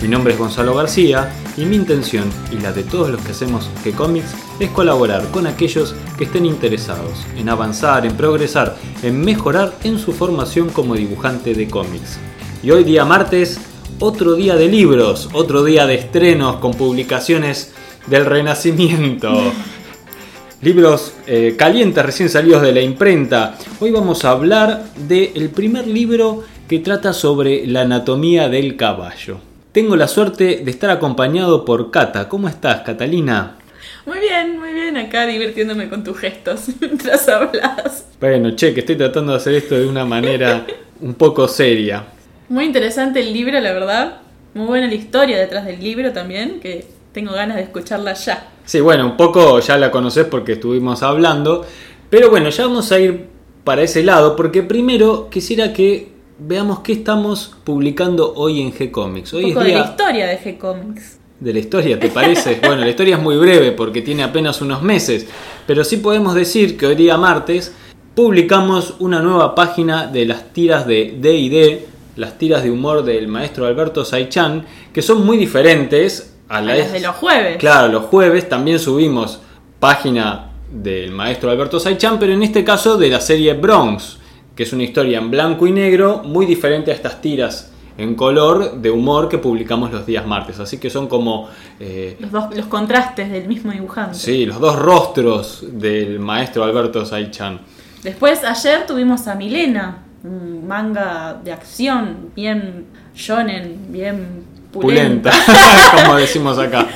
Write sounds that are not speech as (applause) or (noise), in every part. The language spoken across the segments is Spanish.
Mi nombre es Gonzalo García y mi intención y la de todos los que hacemos G-Comics es colaborar con aquellos que estén interesados en avanzar, en progresar, en mejorar en su formación como dibujante de cómics. Y hoy día martes otro día de libros, otro día de estrenos con publicaciones del Renacimiento. (laughs) Libros eh, calientes recién salidos de la imprenta. Hoy vamos a hablar del primer libro que trata sobre la anatomía del caballo. Tengo la suerte de estar acompañado por Cata. ¿Cómo estás, Catalina? Muy bien, muy bien, acá divirtiéndome con tus gestos (laughs) mientras hablas. Bueno, che, que estoy tratando de hacer esto de una manera (laughs) un poco seria. Muy interesante el libro, la verdad. Muy buena la historia detrás del libro también, que tengo ganas de escucharla ya. Sí, bueno, un poco ya la conoces porque estuvimos hablando. Pero bueno, ya vamos a ir para ese lado, porque primero quisiera que veamos qué estamos publicando hoy en G-Comics. Hoy Un poco es de día la historia de G-Comics. de la historia, ¿te parece? (laughs) bueno, la historia es muy breve porque tiene apenas unos meses, pero sí podemos decir que hoy día martes publicamos una nueva página de las tiras de D&D, las tiras de humor del maestro Alberto Saichan, que son muy diferentes a, A la las de los jueves. Claro, los jueves también subimos página del maestro Alberto Saichan, pero en este caso de la serie Bronx, que es una historia en blanco y negro muy diferente a estas tiras en color de humor que publicamos los días martes. Así que son como eh, Los, dos, los contrastes del mismo dibujante. sí, los dos rostros del maestro Alberto Saichan. Después, ayer tuvimos a Milena, un manga de acción, bien shonen, bien Pulenta, pulenta. (laughs) como decimos acá.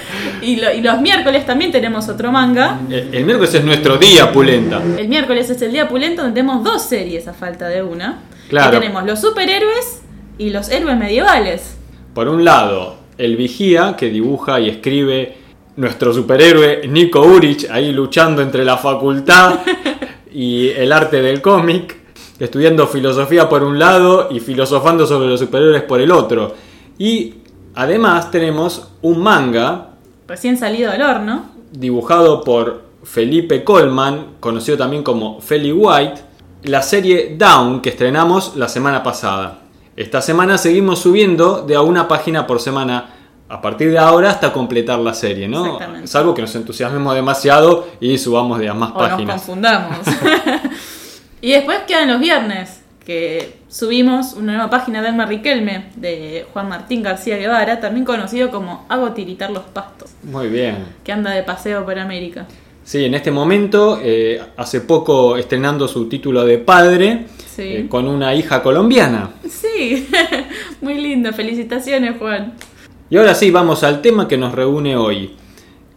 y, lo- y los miércoles también tenemos otro manga. El, el miércoles es nuestro día, Pulenta. El miércoles es el día pulento donde tenemos dos series a falta de una. Claro. Y tenemos los superhéroes y los héroes medievales. Por un lado, el vigía que dibuja y escribe nuestro superhéroe Nico Urich ahí luchando entre la facultad (laughs) y el arte del cómic, estudiando filosofía por un lado y filosofando sobre los superhéroes por el otro. Y además tenemos un manga Recién salido del horno. dibujado por Felipe Colman, conocido también como Feli White, la serie Down que estrenamos la semana pasada. Esta semana seguimos subiendo de a una página por semana a partir de ahora hasta completar la serie, ¿no? Exactamente. Salvo que nos entusiasmemos demasiado y subamos de a más O nos páginas. confundamos. (laughs) (laughs) y después quedan los viernes, que subimos una nueva página de Alma Riquelme, de Juan Martín García Guevara, también conocido como Hago tiritar los pastos, Muy bien. que anda de paseo por América. Sí, en este momento, eh, hace poco estrenando su título de padre, Sí. eh, con una hija colombiana. Sí, (laughs) muy lindo, felicitaciones Juan. Y ahora sí, vamos al tema que nos reúne hoy,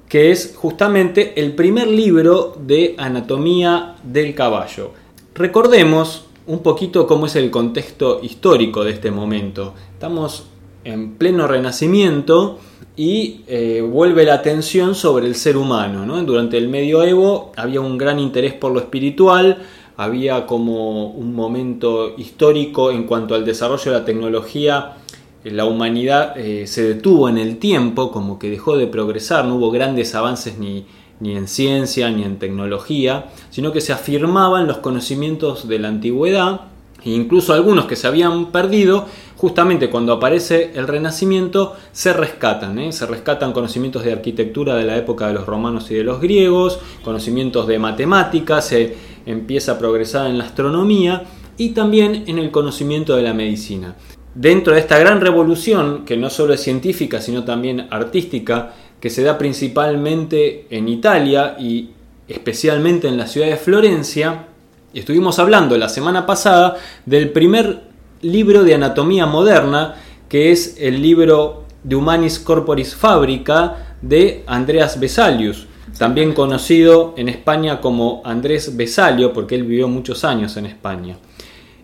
que es justamente el primer libro de anatomía del caballo. Recordemos un poquito cómo es el contexto histórico de este momento. Estamos en pleno renacimiento y eh, vuelve la atención sobre el ser humano. ¿no? Durante el medioevo había un gran interés por lo espiritual, había como un momento histórico en cuanto al desarrollo de la tecnología la humanidad eh, se detuvo en el tiempo, como que dejó de progresar, no hubo grandes avances ni, ni en ciencia ni en tecnología, sino que se afirmaban los conocimientos de la antigüedad e incluso algunos que se habían perdido, justamente cuando aparece el Renacimiento, se rescatan, ¿eh? se rescatan conocimientos de arquitectura de la época de los romanos y de los griegos, conocimientos de matemáticas, se empieza a progresar en la astronomía y también en el conocimiento de la medicina. Dentro de esta gran revolución, que no solo es científica, sino también artística, que se da principalmente en Italia y especialmente en la ciudad de Florencia, estuvimos hablando la semana pasada del primer libro de anatomía moderna, que es el libro de Humanis Corporis Fabrica de Andreas Vesalius, también conocido en España como Andrés Vesalio, porque él vivió muchos años en España.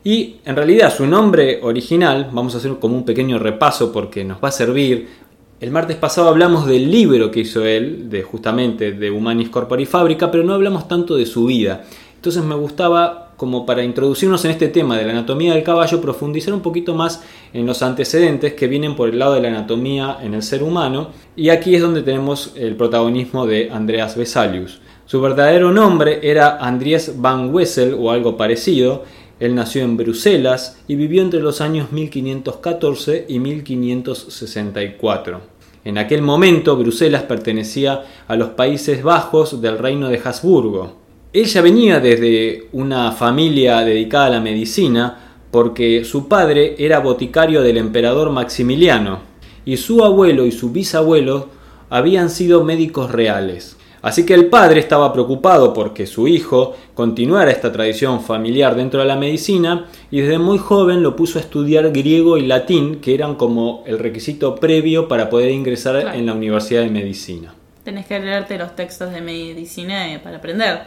Y en realidad su nombre original, vamos a hacer como un pequeño repaso porque nos va a servir el martes pasado hablamos del libro que hizo él, de justamente de Humanis Corpori Fábrica, pero no hablamos tanto de su vida. Entonces me gustaba, como para introducirnos en este tema de la anatomía del caballo, profundizar un poquito más en los antecedentes que vienen por el lado de la anatomía en el ser humano. Y aquí es donde tenemos el protagonismo de Andreas Vesalius. Su verdadero nombre era Andries van Wessel o algo parecido. Él nació en Bruselas y vivió entre los años 1514 y 1564. En aquel momento Bruselas pertenecía a los Países Bajos del reino de Habsburgo. Ella venía desde una familia dedicada a la medicina porque su padre era boticario del emperador Maximiliano y su abuelo y su bisabuelo habían sido médicos reales. Así que el padre estaba preocupado porque su hijo continuara esta tradición familiar dentro de la medicina y desde muy joven lo puso a estudiar griego y latín, que eran como el requisito previo para poder ingresar en la Universidad de Medicina. Tenés que leerte los textos de medicina para aprender,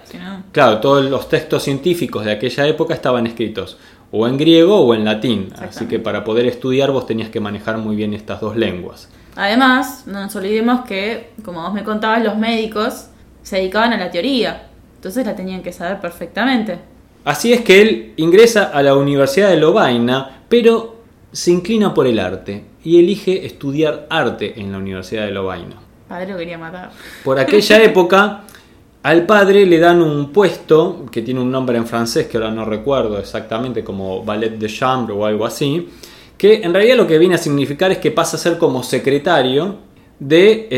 Claro, todos los textos científicos de aquella época estaban escritos o en griego o en latín, así que para poder estudiar vos tenías que manejar muy bien estas dos lenguas. Además, no nos olvidemos que, como vos me contabas, los médicos se dedicaban a la teoría, entonces la tenían que saber perfectamente. Así es que él ingresa a la Universidad de Lovaina, pero se inclina por el arte y elige estudiar arte en la Universidad de Lovaina. Padre lo quería matar. Por aquella (laughs) época, al padre le dan un puesto que tiene un nombre en francés que ahora no recuerdo exactamente, como ballet de chambre o algo así, que en realidad lo que viene a significar es que pasa a ser como secretario de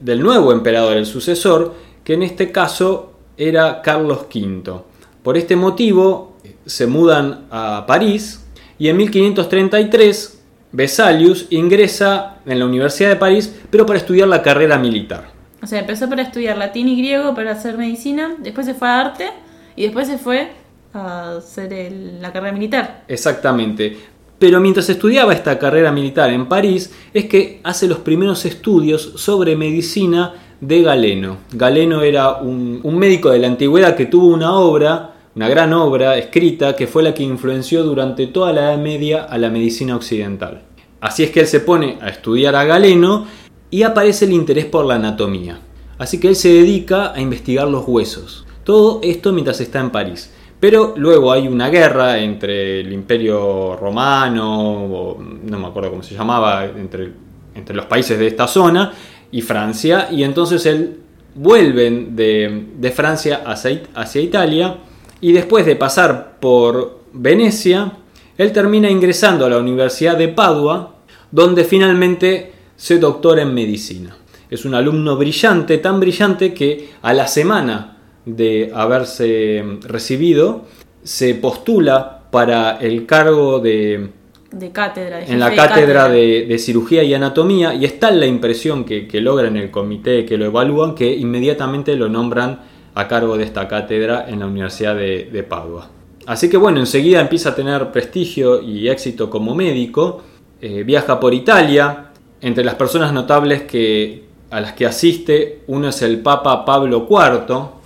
del nuevo emperador, el sucesor, que en este caso era Carlos V. Por este motivo se mudan a París y en 1533 Vesalius ingresa en la Universidad de París, pero para estudiar la carrera militar. O sea, empezó para estudiar latín y griego para hacer medicina, después se fue a arte y después se fue a hacer la carrera militar. Exactamente. Pero mientras estudiaba esta carrera militar en París, es que hace los primeros estudios sobre medicina de Galeno. Galeno era un, médico de la antigüedad que tuvo una obra, una gran obra escrita, que fue la que influenció durante toda la Edad Media a la medicina occidental. Así es que él se pone a estudiar a Galeno y aparece el interés por la anatomía. Así que él se dedica a investigar los huesos. Todo esto mientras está en París. Pero luego hay una guerra entre el imperio romano, no me acuerdo cómo se llamaba, entre, entre los países de esta zona y Francia, y entonces él vuelven de, Francia hacia, hacia Italia, y después de pasar por Venecia, él termina ingresando a la Universidad de Padua, donde finalmente se doctora en medicina. Es un alumno brillante, tan brillante que a la semana de haberse recibido, se postula para el cargo de, de cátedra. en la cátedra, De, cirugía y anatomía y está la impresión que, que logra en el comité que lo evalúan que inmediatamente lo nombran a cargo de esta cátedra en la Universidad de, Padua. Así que bueno, enseguida empieza a tener prestigio y éxito como médico, eh, viaja por Italia, entre las personas notables que, a las que asiste, uno es el Papa Pablo IV,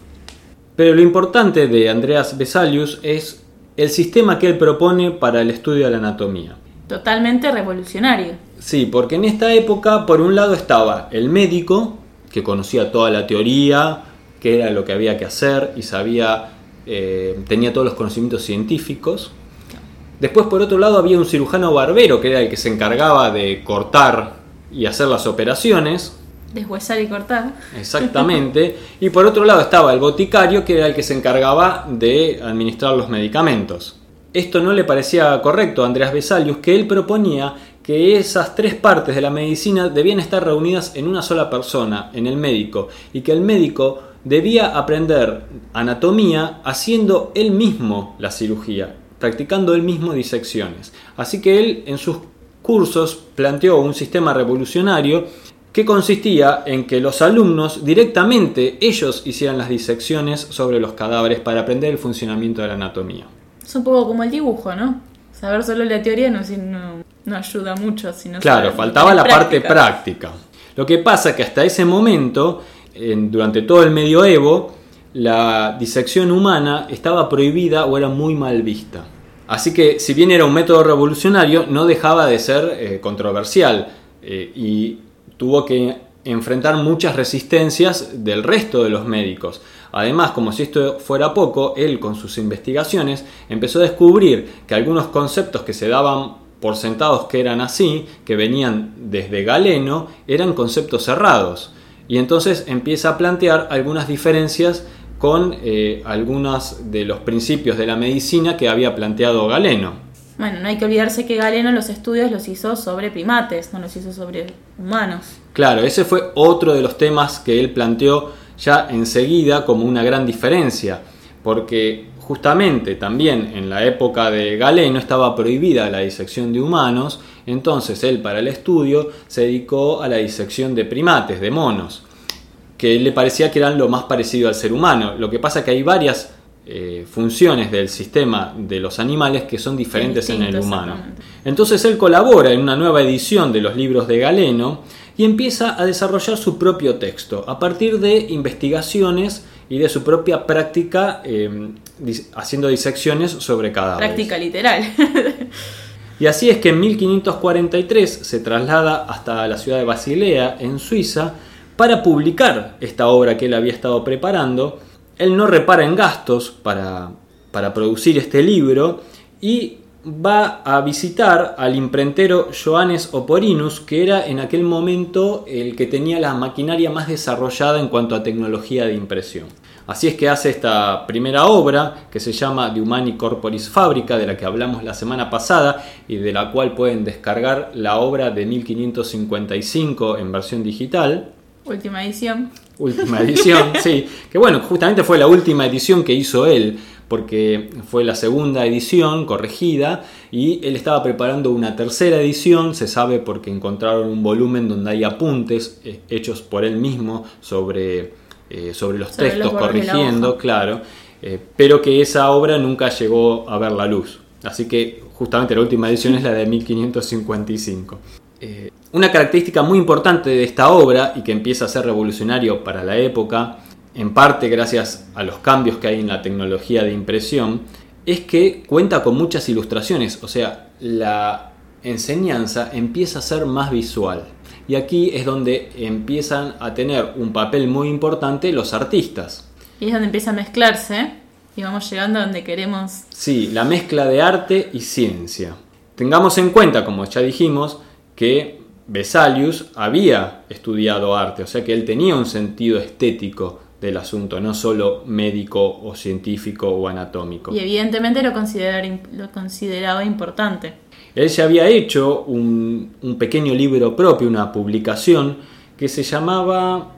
pero lo importante de Andreas Vesalius es el sistema que él propone para el estudio de la anatomía. Totalmente revolucionario. Sí, porque en esta época, por un lado, estaba el médico, que conocía toda la teoría, qué era lo que había que hacer y sabía, eh, tenía todos los conocimientos científicos. Después, por otro lado, había un cirujano barbero, que era el que se encargaba de cortar y hacer las operaciones. Deshuesar y cortar. Exactamente. Y por otro lado estaba el boticario, que era el que se encargaba de administrar los medicamentos. Esto no le parecía correcto a Andreas Vesalius, que él proponía que esas tres partes de la medicina debían estar reunidas en una sola persona, en el médico, y que el médico debía aprender anatomía haciendo él mismo la cirugía, practicando él mismo disecciones. Así que él en sus cursos planteó un sistema revolucionario que consistía en que los alumnos directamente ellos hicieran las disecciones sobre los cadáveres para aprender el funcionamiento de la anatomía. Es un poco como el dibujo, ¿no? Saber solo la teoría no, no, ayuda mucho. Si claro, faltaba la parte práctica. Lo que pasa es que hasta ese momento, durante todo el medioevo, la disección humana estaba prohibida o era muy mal vista. Así que si bien era un método revolucionario, no dejaba de ser eh, controversial. Eh, y tuvo que enfrentar muchas resistencias del resto de los médicos. Además, como si esto fuera poco, él con sus investigaciones empezó a descubrir que algunos conceptos que se daban por sentados que eran así, que venían desde Galeno, eran conceptos cerrados. Y entonces empieza a plantear algunas diferencias con eh, algunos de los principios de la medicina que había planteado Galeno. Bueno, no hay que olvidarse que Galeno los estudios los hizo sobre primates, no los hizo sobre humanos. Claro, ese fue otro de los temas que él planteó ya enseguida como una gran diferencia, porque justamente también en la época de Galeno estaba prohibida la disección de humanos, entonces él para el estudio se dedicó a la disección de primates, de monos, que le parecía que eran lo más parecido al ser humano. Lo que pasa que hay varias eh, funciones del sistema de los animales que son diferentes en el humano. Entonces él colabora en una nueva edición de los libros de Galeno y empieza a desarrollar su propio texto a partir de investigaciones y de su propia práctica eh, haciendo disecciones sobre cadáveres. Práctica literal. (laughs) y así es que en 1543 se traslada hasta la ciudad de Basilea, en Suiza, para publicar esta obra que él había estado preparando. Él no repara en gastos para, para producir este libro y va a visitar al imprentero Johannes Oporinus, que era en aquel momento el que tenía la maquinaria más desarrollada en cuanto a tecnología de impresión. Así es que hace esta primera obra que se llama De Humani Corporis Fabrica, de la que hablamos la semana pasada y de la cual pueden descargar la obra de 1555 en versión digital. Última edición. Última edición, (laughs) sí. Que bueno, justamente fue la última edición que hizo él, porque fue la segunda edición corregida y él estaba preparando una tercera edición, se sabe porque encontraron un volumen donde hay apuntes eh, hechos por él mismo sobre eh, sobre los textos, corrigiendo, claro, eh, pero que esa obra nunca llegó a ver la luz. Así que justamente la última edición es la de 1555. Eh, una característica muy importante de esta obra y que empieza a ser revolucionario para la época, en parte gracias a los cambios que hay en la tecnología de impresión, es que cuenta con muchas ilustraciones, o sea, la enseñanza empieza a ser más visual. Y aquí es donde empiezan a tener un papel muy importante los artistas. Y es donde empieza a mezclarse y vamos llegando a donde queremos. Sí, la mezcla de arte y ciencia. Tengamos en cuenta, como ya dijimos, que Vesalius había estudiado arte, o sea que él tenía un sentido estético del asunto, no solo médico o científico o anatómico. Y evidentemente lo, lo consideraba importante. Él ya había hecho un, pequeño libro propio, una publicación, que se llamaba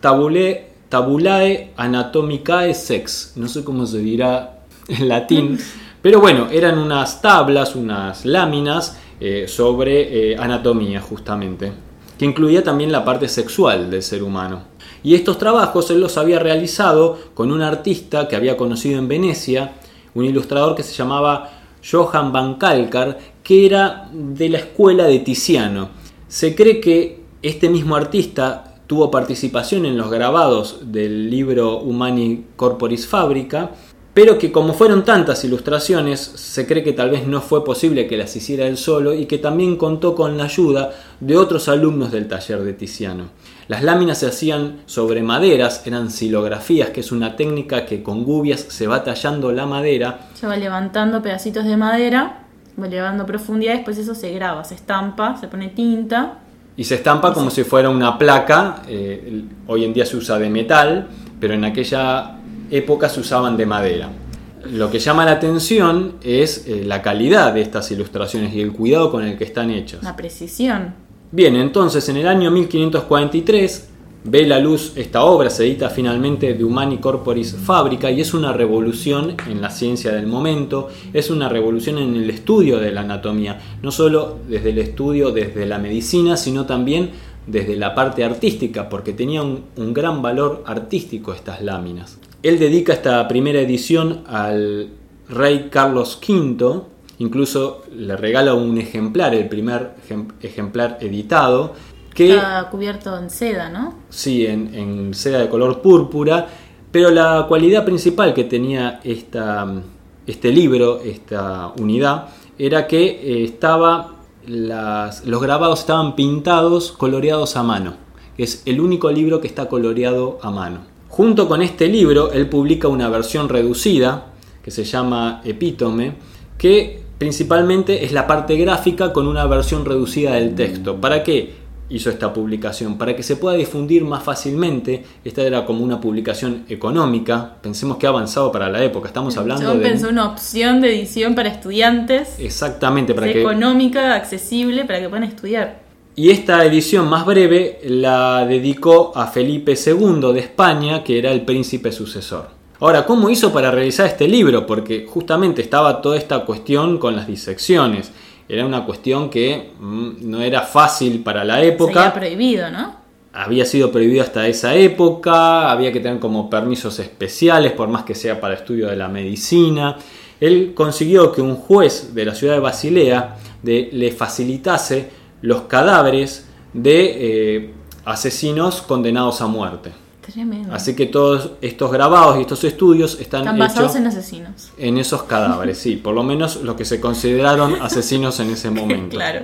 Tabulae, Tabulae Anatomicae Sex. No sé cómo se dirá en latín, (laughs) pero bueno, eran unas tablas, unas láminas eh, sobre eh, anatomía justamente, que incluía también la parte sexual del ser humano. Y estos trabajos él los había realizado con un artista que había conocido en Venecia, un ilustrador que se llamaba Johann van Kalkar, que era de la escuela de Tiziano. Se cree que este mismo artista tuvo participación en los grabados del libro Humani Corporis Fabrica, pero que como fueron tantas ilustraciones, se cree que tal vez no fue posible que las hiciera él solo y que también contó con la ayuda de otros alumnos del taller de Tiziano. Las láminas se hacían sobre maderas, eran silografías, que es una técnica que con gubias se va tallando la madera. Se va levantando pedacitos de madera va elevando profundidad, después eso se graba, se estampa, se pone tinta. Y se estampa como si fuera una placa, eh, hoy en día se usa de metal, pero en aquella época se usaban de madera. Lo que llama la atención es eh, la calidad de estas ilustraciones y el cuidado con el que están hechas. La precisión. Bien, entonces en el año 1543 ve la luz esta obra, se edita finalmente de Humani Corporis Fabrica y es una revolución en la ciencia del momento, es una revolución en el estudio de la anatomía, no solo desde el estudio desde la medicina, sino también desde la parte artística, porque tenía un, gran valor artístico estas láminas. Él dedica esta primera edición al rey Carlos V, incluso le regala un ejemplar, el primer ejemplar editado, Está cubierto en seda, ¿no? Sí, en, seda de color púrpura, pero la cualidad principal que tenía esta, este libro, esta unidad, era que eh, estaba las- los grabados estaban pintados, coloreados a mano. Es el único libro que está coloreado a mano. Junto con este libro, él publica una versión reducida que se llama Epítome, que principalmente es la parte gráfica con una versión reducida del texto. ¿Para qué hizo esta publicación? Para que se pueda difundir más fácilmente. Esta era como una publicación económica. Pensemos que ha avanzado para la época. Estamos hablando Yo de... pensé una opción de edición para estudiantes, Exactamente, para que... económica, accesible, para que puedan estudiar. Y esta edición más breve la dedicó a Felipe II de España, que era el príncipe sucesor. Ahora, ¿cómo hizo para realizar este libro? Porque justamente estaba toda esta cuestión con las disecciones. Era una cuestión que mm, no era fácil para la Sería época. prohibido, ¿no? Había sido prohibido hasta esa época, había que tener como permisos especiales, por más que sea para estudio de la medicina. Él consiguió que un juez de la ciudad de Basilea de- le facilitase los cadáveres de eh, asesinos condenados a muerte. Tremendo. Así que todos estos grabados y estos estudios están, Están basados hechos en asesinos. en esos cadáveres, sí, por lo menos los que se consideraron (laughs) asesinos en ese momento. Claro.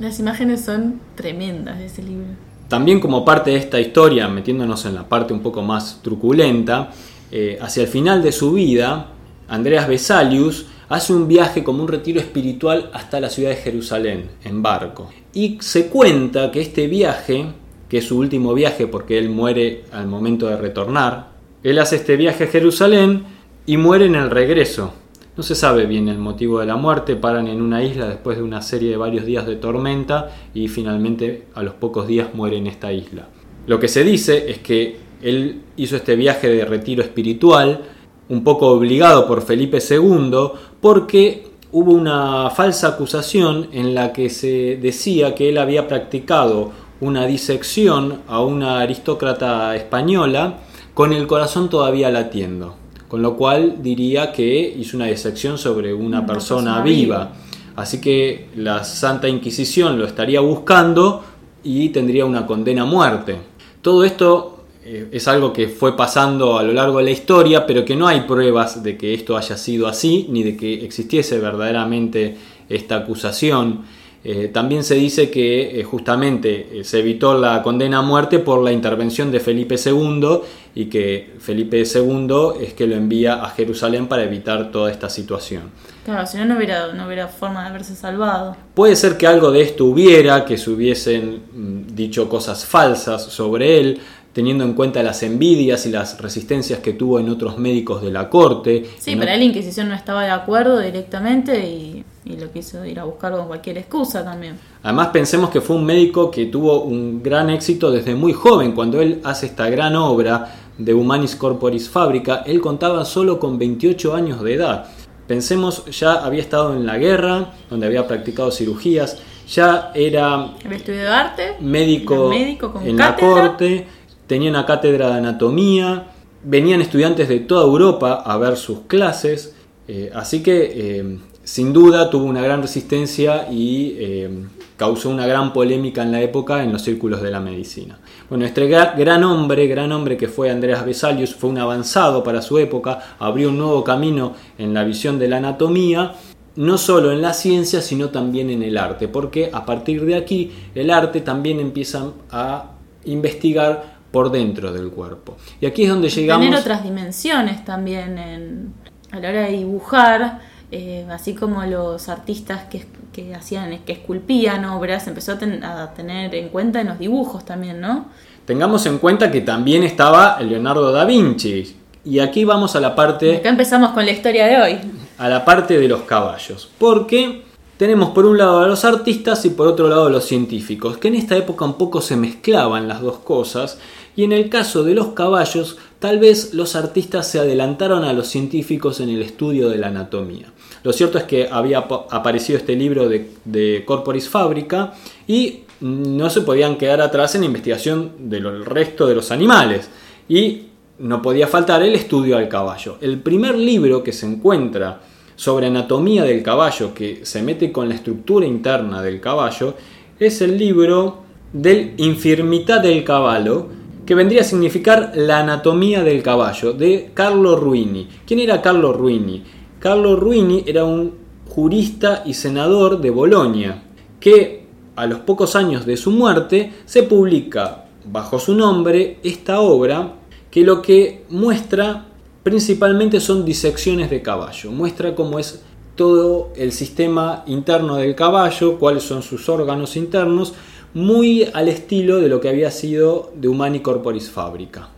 Las imágenes son tremendas de ese libro. También como parte de esta historia, metiéndonos en la parte un poco más truculenta, eh, hacia el final de su vida, Andreas Vesalius hace un viaje como un retiro espiritual hasta la ciudad de Jerusalén, en barco. Y se cuenta que este viaje, que es su último viaje porque él muere al momento de retornar, él hace este viaje a Jerusalén y muere en el regreso. No se sabe bien el motivo de la muerte, paran en una isla después de una serie de varios días de tormenta y finalmente a los pocos días muere en esta isla. Lo que se dice es que él hizo este viaje de retiro espiritual, un poco obligado por Felipe II, porque hubo una falsa acusación en la que se decía que él había practicado una disección a una aristócrata española con el corazón todavía latiendo. Con lo cual diría que hizo una disección sobre una, Una persona, persona viva. viva. Así que la Santa Inquisición lo estaría buscando y tendría una condena a muerte. Todo esto es algo que fue pasando a lo largo de la historia, pero que no hay pruebas de que esto haya sido así, ni de que existiese verdaderamente esta acusación. Eh, también se dice que eh, justamente eh, se evitó la condena a muerte por la intervención de Felipe II y que Felipe II es que lo envía a Jerusalén para evitar toda esta situación. Claro, si no, no hubiera, no hubiera forma de haberse salvado. Puede ser que algo de esto hubiera, que se hubiesen mm, dicho cosas falsas sobre él, teniendo en cuenta las envidias y las resistencias que tuvo en otros médicos de la corte. Sí, pero ahí la Inquisición no estaba de acuerdo directamente y, y lo quiso ir a buscar con cualquier excusa también. Además pensemos que fue un médico que tuvo un gran éxito desde muy joven, cuando él hace esta gran obra de Humanis Corporis Fabrica, él contaba solo con 28 años de edad. Pensemos, ya había estado en la guerra, donde había practicado cirugías, ya era Había estudiado arte, médico, Era médico con en la corte, tenía una cátedra de anatomía, venían estudiantes de toda Europa a ver sus clases, eh, así que eh, sin duda tuvo una gran resistencia y eh, causó una gran polémica en la época en los círculos de la medicina. Bueno, este gra- gran hombre, gran hombre que fue Andreas Vesalius, fue un avanzado para su época, abrió un nuevo camino en la visión de la anatomía no solo en la ciencia, sino también en el arte, porque a partir de aquí el arte también empieza a investigar por dentro del cuerpo. Y aquí es donde llegamos... tener otras dimensiones también en- a la hora de dibujar, eh, así como los artistas que, que hacían, que esculpían obras, empezó a, ten- a tener en cuenta en los dibujos también, ¿no? Tengamos en cuenta que también estaba Leonardo da Vinci. Y aquí vamos a la parte Acá empezamos con la historia de hoy. a la parte de los caballos. Porque tenemos por un lado a los artistas y por otro lado a los científicos, que en esta época un poco se mezclaban las dos cosas. Y en el caso de los caballos, tal vez los artistas se adelantaron a los científicos en el estudio de la anatomía. Lo cierto es que había ap- aparecido este libro de, Corporis Fabrica y no se podían quedar atrás en la investigación del resto de los animales. Y no podía faltar el estudio al caballo. El primer libro que se encuentra sobre anatomía del caballo, que se mete con la estructura interna del caballo, es el libro del Infirmità del Caballo, que vendría a significar la anatomía del caballo, de Carlo Ruini. ¿Quién era Carlo Ruini? Carlo Ruini era un jurista y senador de Bolonia, que a los pocos años de su muerte se publica bajo su nombre esta obra que lo que muestra principalmente son disecciones de caballo, muestra cómo es todo el sistema interno del caballo, cuáles son sus órganos internos, muy al estilo de lo que había sido de Humani Corporis Fabrica.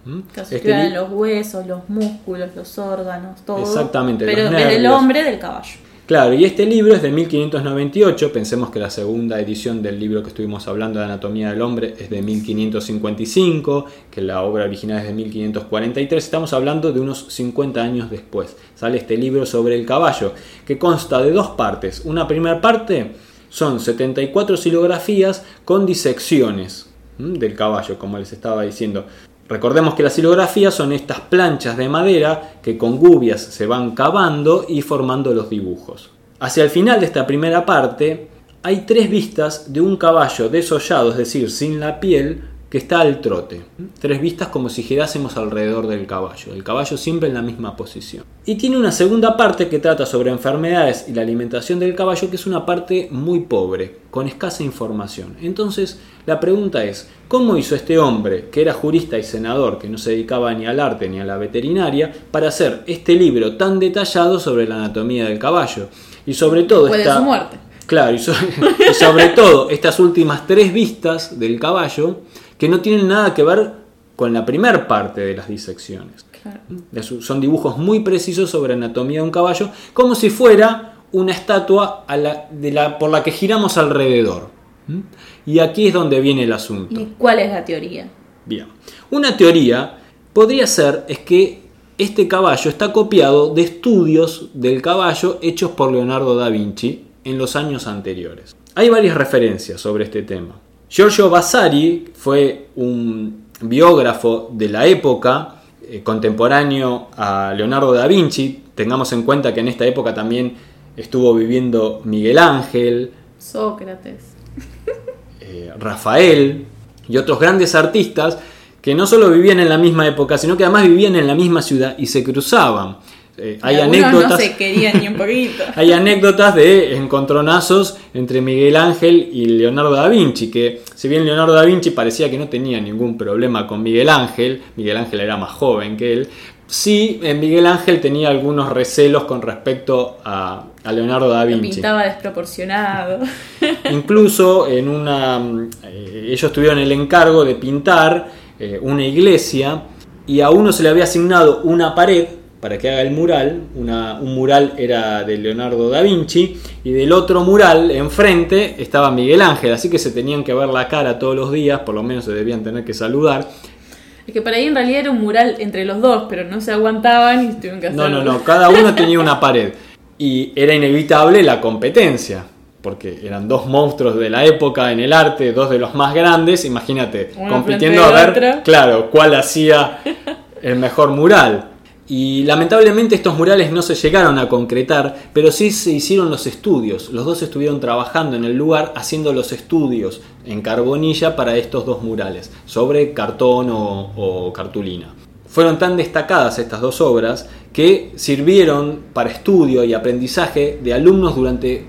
Este los huesos, los músculos, los órganos, todo. Exactamente. Pero del hombre, del caballo. Claro, y este libro es de 1598, pensemos que la segunda edición del libro que estuvimos hablando de Anatomía del Hombre es de 1555, que la obra original es de 1543, estamos hablando de unos 50 años después. Sale este libro sobre el caballo, que consta de dos partes. Una primera parte son 74 silografías con disecciones del caballo, como les estaba diciendo. Recordemos que las silografías son estas planchas de madera que con gubias se van cavando y formando los dibujos. Hacia el final de esta primera parte hay tres vistas de un caballo desollado, es decir, sin la piel, que está al trote. Tres vistas como si girásemos alrededor del caballo. El caballo siempre en la misma posición. Y tiene una segunda parte que trata sobre enfermedades y la alimentación del caballo, que es una parte muy pobre, con escasa información. Entonces, la pregunta es, ¿cómo hizo este hombre, que era jurista y senador, que no se dedicaba ni al arte ni a la veterinaria, para hacer este libro tan detallado sobre la anatomía del caballo? Y sobre todo... esta... su muerte. Claro, (laughs) y sobre todo estas últimas tres vistas del caballo, que no tienen nada que ver con la primera parte de las disecciones. Son dibujos muy precisos sobre anatomía de un caballo, como si fuera una estatua de la, por la que giramos alrededor. Y aquí es donde viene el asunto. ¿Y cuál es la teoría? Bien, una teoría podría ser es que este caballo está copiado de estudios del caballo hechos por Leonardo da Vinci en los años anteriores. Hay varias referencias sobre este tema. Giorgio Vasari fue un biógrafo de la época, eh, contemporáneo a Leonardo da Vinci. Tengamos en cuenta que en esta época también estuvo viviendo Miguel Ángel, Sócrates, eh, Rafael y otros grandes artistas que no solo vivían en la misma época, sino que además vivían en la misma ciudad y se cruzaban. Eh, hay anécdotas. ni un poquito. (laughs) hay anécdotas de encontronazos entre Miguel Ángel y Leonardo da Vinci, que si bien Leonardo da Vinci parecía que no tenía ningún problema con Miguel Ángel, Miguel Ángel era más joven que él, sí eh, Miguel Ángel tenía algunos recelos con respecto a, Leonardo da Vinci. Lo pintaba desproporcionado. (laughs) Incluso en una. Eh, ellos tuvieron el encargo de pintar una iglesia y a uno se le había asignado una pared para que haga el mural. un mural era de Leonardo da Vinci y del otro mural enfrente estaba Miguel Ángel, así que se tenían que ver la cara todos los días, por lo menos se debían tener que saludar. Es que para ahí en realidad era un mural entre los dos, pero no se aguantaban y tuvieron que hacerlo. No, no, no, cada uno (laughs) tenía una pared y era inevitable la competencia porque eran dos monstruos de la época en el arte, dos de los más grandes, imagínate, compitiendo a ver, claro, cuál hacía el mejor mural. Y lamentablemente estos murales no se llegaron a concretar, pero sí se hicieron los estudios. Los dos estuvieron trabajando en el lugar haciendo los estudios en carbonilla para estos dos murales, sobre cartón o, cartulina. Fueron tan destacadas estas dos obras que sirvieron para estudio y aprendizaje de alumnos durante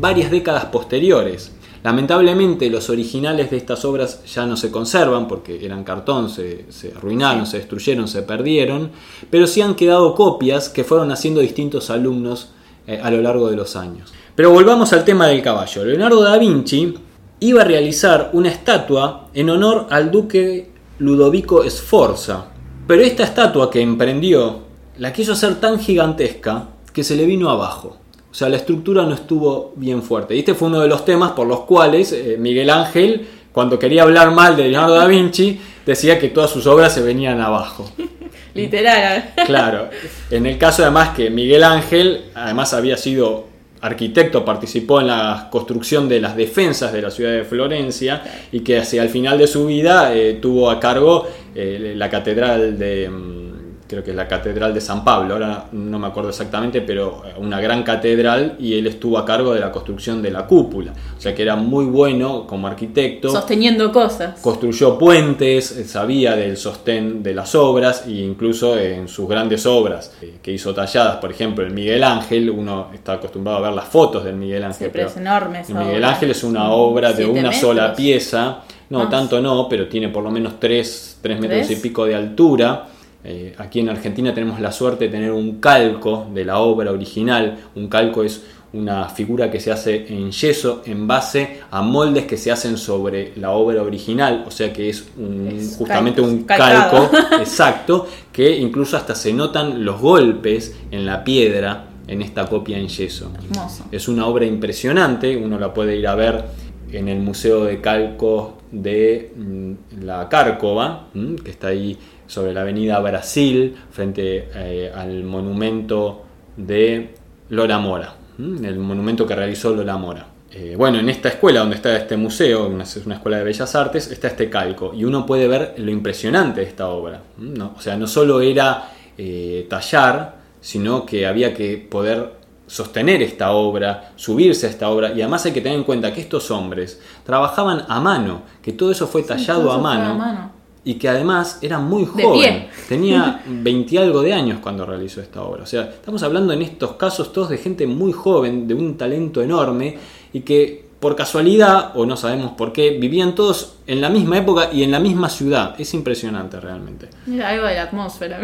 varias décadas posteriores. Lamentablemente los originales de estas obras ya no se conservan porque eran cartón, se, arruinaron, se destruyeron, se perdieron, pero sí han quedado copias que fueron haciendo distintos alumnos eh, a lo largo de los años. Pero volvamos al tema del caballo. Leonardo da Vinci iba a realizar una estatua en honor al duque Ludovico Sforza, pero esta estatua que emprendió la quiso hacer tan gigantesca que se le vino abajo. O sea, la estructura no estuvo bien fuerte. Y este fue uno de los temas por los cuales eh, Miguel Ángel, cuando quería hablar mal de Leonardo da Vinci, decía que todas sus obras se venían abajo. (laughs) Literal. Claro. En el caso además que Miguel Ángel, además había sido arquitecto, participó en la construcción de las defensas de la ciudad de Florencia y que hacia el final de su vida eh, tuvo a cargo eh, la catedral de, mm, creo que es la Catedral de San Pablo, ahora no me acuerdo exactamente, pero eh, una gran catedral y él estuvo a cargo de la construcción de la cúpula. O sea que era muy bueno como arquitecto. Sosteniendo cosas. Construyó puentes, eh, sabía del sostén de las obras e incluso en sus grandes obras eh, que hizo talladas, por ejemplo, el Miguel Ángel, uno está acostumbrado a ver las fotos del Miguel Ángel. pero es enorme. El Miguel Ángel es una obra de una sola pieza. No, tanto no, pero tiene por lo menos 3, metros y pico de altura eh, aquí en Argentina tenemos la suerte de tener un calco de la obra original. Un calco es una figura que se hace en yeso en base a moldes que se hacen sobre la obra original, o sea que es, justamente un calco (laughs) exacto que incluso hasta se notan los golpes en la piedra en esta copia en yeso. Es una obra impresionante, uno la puede ir a ver en el Museo de Calcos de mm, la Cárcova, mm, que está ahí sobre la avenida Brasil, frente eh, al monumento de Lola Mora, el monumento que realizó Lola Mora. Eh, bueno, en esta escuela donde está este museo, una, una escuela de bellas artes, está este calco y uno puede ver lo impresionante de esta obra. ¿no? O sea, no solo era eh, tallar, sino que había que poder sostener esta obra, subirse a esta obra, y además hay que tener en cuenta que estos hombres trabajaban a mano, que todo eso fue tallado a mano y que además era muy joven. Tenía (laughs) 20 algo de años cuando realizó esta obra. O sea, estamos hablando en estos casos todos de gente muy joven, de un talento enorme y que por casualidad, o no sabemos por qué, vivían todos en la misma época y en la misma ciudad. Es impresionante realmente. Mira, algo de la atmósfera.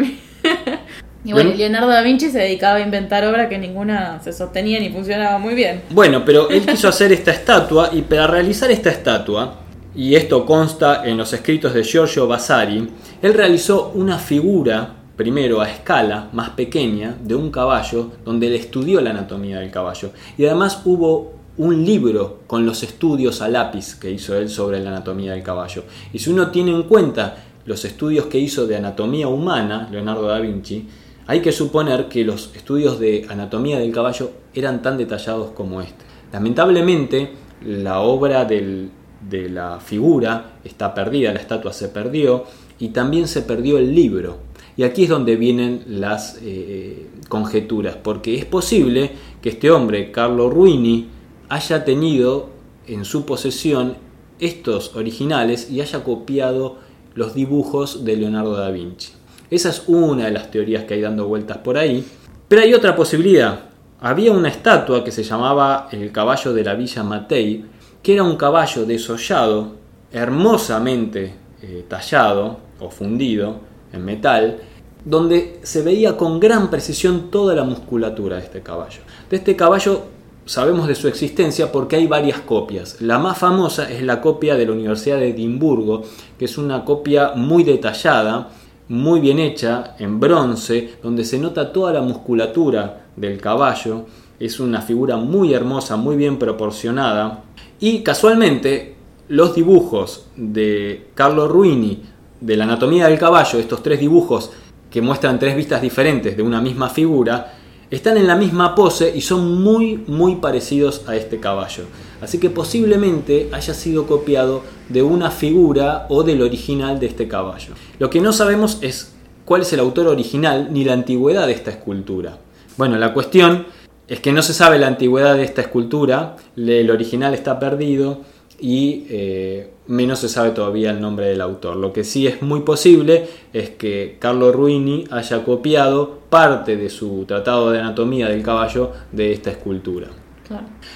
y (laughs) bueno, Leonardo da Vinci se dedicaba a inventar obras que ninguna se sostenía ni funcionaba muy bien. Bueno, pero él (laughs) quiso hacer esta estatua y para realizar esta estatua y esto consta en los escritos de Giorgio Vasari, él realizó una figura, primero a escala, más pequeña, de un caballo, donde él estudió la anatomía del caballo. Y además hubo un libro con los estudios a lápiz que hizo él sobre la anatomía del caballo. Y si uno tiene en cuenta los estudios que hizo de anatomía humana, Leonardo da Vinci, hay que suponer que los estudios de anatomía del caballo eran tan detallados como este. Lamentablemente, la obra del de la figura está perdida, la estatua se perdió y también se perdió el libro. Y aquí es donde vienen las eh, conjeturas, porque es posible que este hombre, Carlo Ruini, haya tenido en su posesión estos originales y haya copiado los dibujos de Leonardo da Vinci. Esa es una de las teorías que hay dando vueltas por ahí. Pero hay otra posibilidad. Había una estatua que se llamaba el caballo de la Villa Matei, que era un caballo desollado, hermosamente eh, tallado o fundido en metal, donde se veía con gran precisión toda la musculatura de este caballo. De este caballo sabemos de su existencia porque hay varias copias. La más famosa es la copia de la Universidad de Edimburgo, que es una copia muy detallada, muy bien hecha, en bronce, donde se nota toda la musculatura del caballo. Es una figura muy hermosa, muy bien proporcionada. Y casualmente, los dibujos de Carlo Ruini de la anatomía del caballo, estos tres dibujos que muestran tres vistas diferentes de una misma figura, están en la misma pose y son muy muy parecidos a este caballo. Así que posiblemente haya sido copiado de una figura o del original de este caballo. Lo que no sabemos es cuál es el autor original ni la antigüedad de esta escultura. Bueno, la cuestión es que no se sabe la antigüedad de esta escultura, el original está perdido y eh, menos se sabe todavía el nombre del autor. Lo que sí es muy posible es que Carlo Ruini haya copiado parte de su tratado de anatomía del caballo de esta escultura.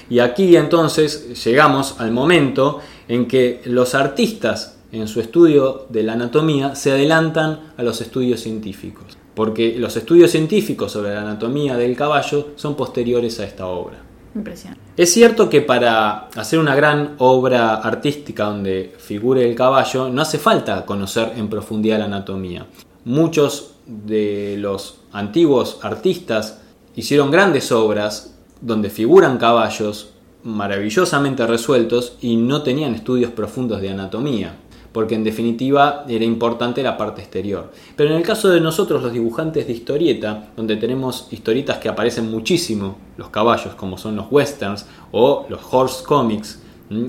Y aquí entonces llegamos al momento en que los artistas en su estudio de la anatomía se adelantan a los estudios científicos porque los estudios científicos sobre la anatomía del caballo son posteriores a esta obra. Impresionante. Es cierto que para hacer una gran obra artística donde figure el caballo no hace falta conocer en profundidad la anatomía. Muchos de los antiguos artistas hicieron grandes obras donde figuran caballos maravillosamente resueltos y no tenían estudios profundos de anatomía porque en definitiva era importante la parte exterior. Pero en el caso de nosotros los dibujantes de historieta, donde tenemos historietas que aparecen muchísimo, los caballos como son los westerns o los horse comics,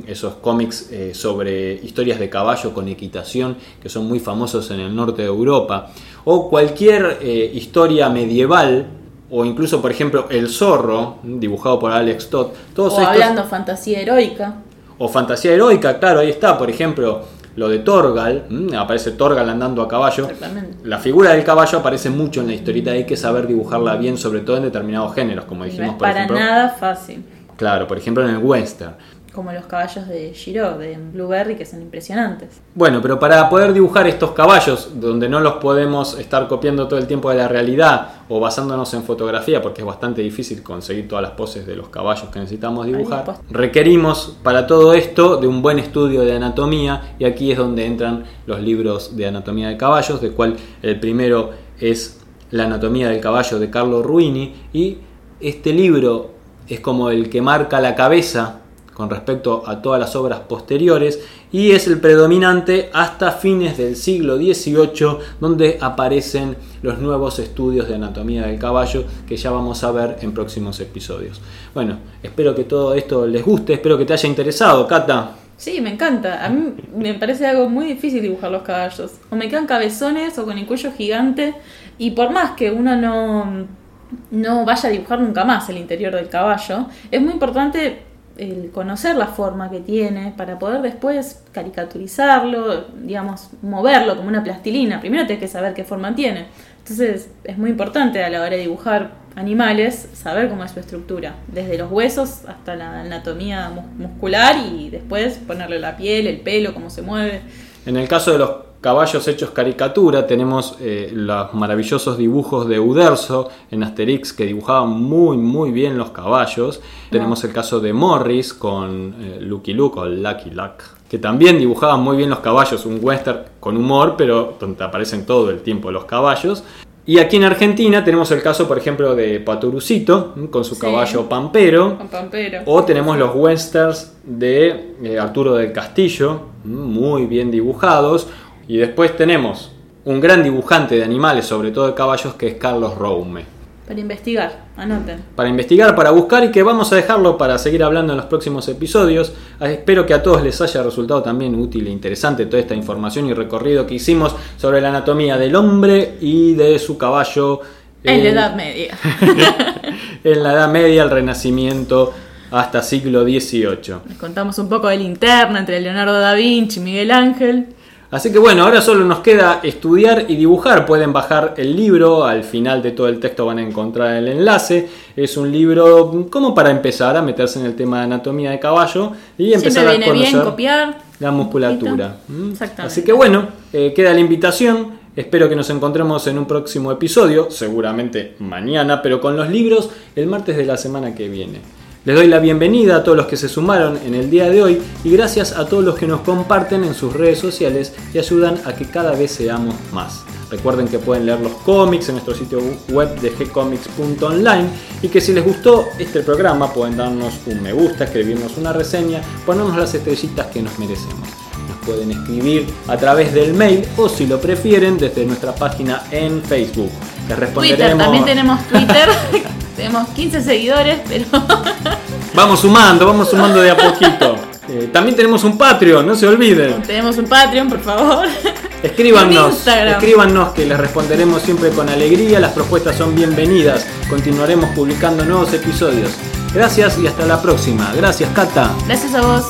esos cómics eh, sobre historias de caballo con equitación que son muy famosos en el norte de Europa, o cualquier eh, historia medieval, o incluso, por ejemplo, El Zorro, dibujado por Alex Todd. Todos o hablando fantasía heroica. O fantasía heroica, claro, ahí está, por ejemplo, lo de Torgal, aparece Torgal andando a caballo. La figura del caballo aparece mucho en la historieta, hay que saber dibujarla bien, sobre todo en determinados géneros, como dijimos, no es por para nada fácil. Claro, por ejemplo en el western como los caballos de Giro, de Blueberry, que son impresionantes. Bueno, pero para poder dibujar estos caballos, donde no los podemos estar copiando todo el tiempo de la realidad o basándonos en fotografía, porque es bastante difícil conseguir todas las poses de los caballos que necesitamos dibujar, requerimos para todo esto de un buen estudio de anatomía, y aquí es donde entran los libros de anatomía de caballos, de cual el primero es La anatomía del caballo de Carlo Ruini, y este libro es como el que marca la cabeza con respecto a todas las obras posteriores y es el predominante hasta fines del siglo XVIII donde aparecen los nuevos estudios de anatomía del caballo que ya vamos a ver en próximos episodios. Bueno, espero que todo esto les guste, espero que te haya interesado, Cata. Sí, me encanta. A mí me parece algo muy difícil dibujar los caballos. O me quedan cabezones o con el cuello gigante. Y por más que uno no, no vaya a dibujar nunca más el interior del caballo, es muy importante el conocer la forma que tiene para poder después caricaturizarlo, digamos, moverlo como una plastilina. Primero tienes que saber qué forma tiene. Entonces es muy importante a la hora de dibujar animales saber cómo es su estructura, desde los huesos hasta la anatomía muscular y después ponerle la piel, el pelo, cómo se mueve. En el caso de los caballos hechos caricatura, tenemos eh, los maravillosos dibujos de Uderzo en Asterix que dibujaban muy muy bien los caballos. Tenemos el caso de Morris con eh, Lucky Luke o Lucky Luck, que también dibujaban muy bien los caballos, un western con humor, pero donde aparecen todo el tiempo los caballos. Y aquí en Argentina tenemos el caso, por ejemplo, de Paturucito, con su caballo Pampero. O tenemos los westerns de eh, Arturo del Castillo, muy bien dibujados. Y después tenemos un gran dibujante de animales, sobre todo de caballos, que es Carlos Roume. Para investigar, anoten. Para investigar, para buscar y que vamos a dejarlo para seguir hablando en los próximos episodios. Ah, espero que a todos les haya resultado también útil e interesante toda esta información y recorrido que hicimos sobre la anatomía del hombre y de su caballo. En la Edad Media. (laughs) en la Edad Media, el Renacimiento hasta siglo XVIII. Les contamos un poco de linterna entre Leonardo da Vinci y Miguel Ángel. Así que bueno, ahora solo nos queda estudiar y dibujar. Pueden bajar el libro, al final de todo el texto van a encontrar el enlace. Es un libro como para empezar a meterse en el tema de anatomía de caballo y empezar a conocer copiar la musculatura. ¿Mm? Así que bueno, eh, queda la invitación. Espero que nos encontremos en un próximo episodio, seguramente mañana, pero con los libros el martes de la semana que viene. Les doy la bienvenida a todos los que se sumaron en el día de hoy y gracias a todos los que nos comparten en sus redes sociales y ayudan a que cada vez seamos más. Recuerden que pueden leer los cómics en nuestro sitio web de gcomics.online y que si les gustó este programa pueden darnos un me gusta, escribirnos una reseña, ponernos las estrellitas que nos merecemos. Nos pueden escribir a través del mail o si lo prefieren desde nuestra página en Facebook. Les responderemos... Twitter, también tenemos (laughs) Twitter. Tenemos 15 seguidores, pero. (laughs) vamos sumando, vamos sumando de a poquito. Eh, también tenemos un Patreon, no se olviden. Tenemos un Patreon, por favor. (laughs) Escríbanos, escríbanos que les responderemos siempre con alegría. Las propuestas son bienvenidas. Continuaremos publicando nuevos episodios. Gracias y hasta la próxima. Gracias, Cata. Gracias a vos.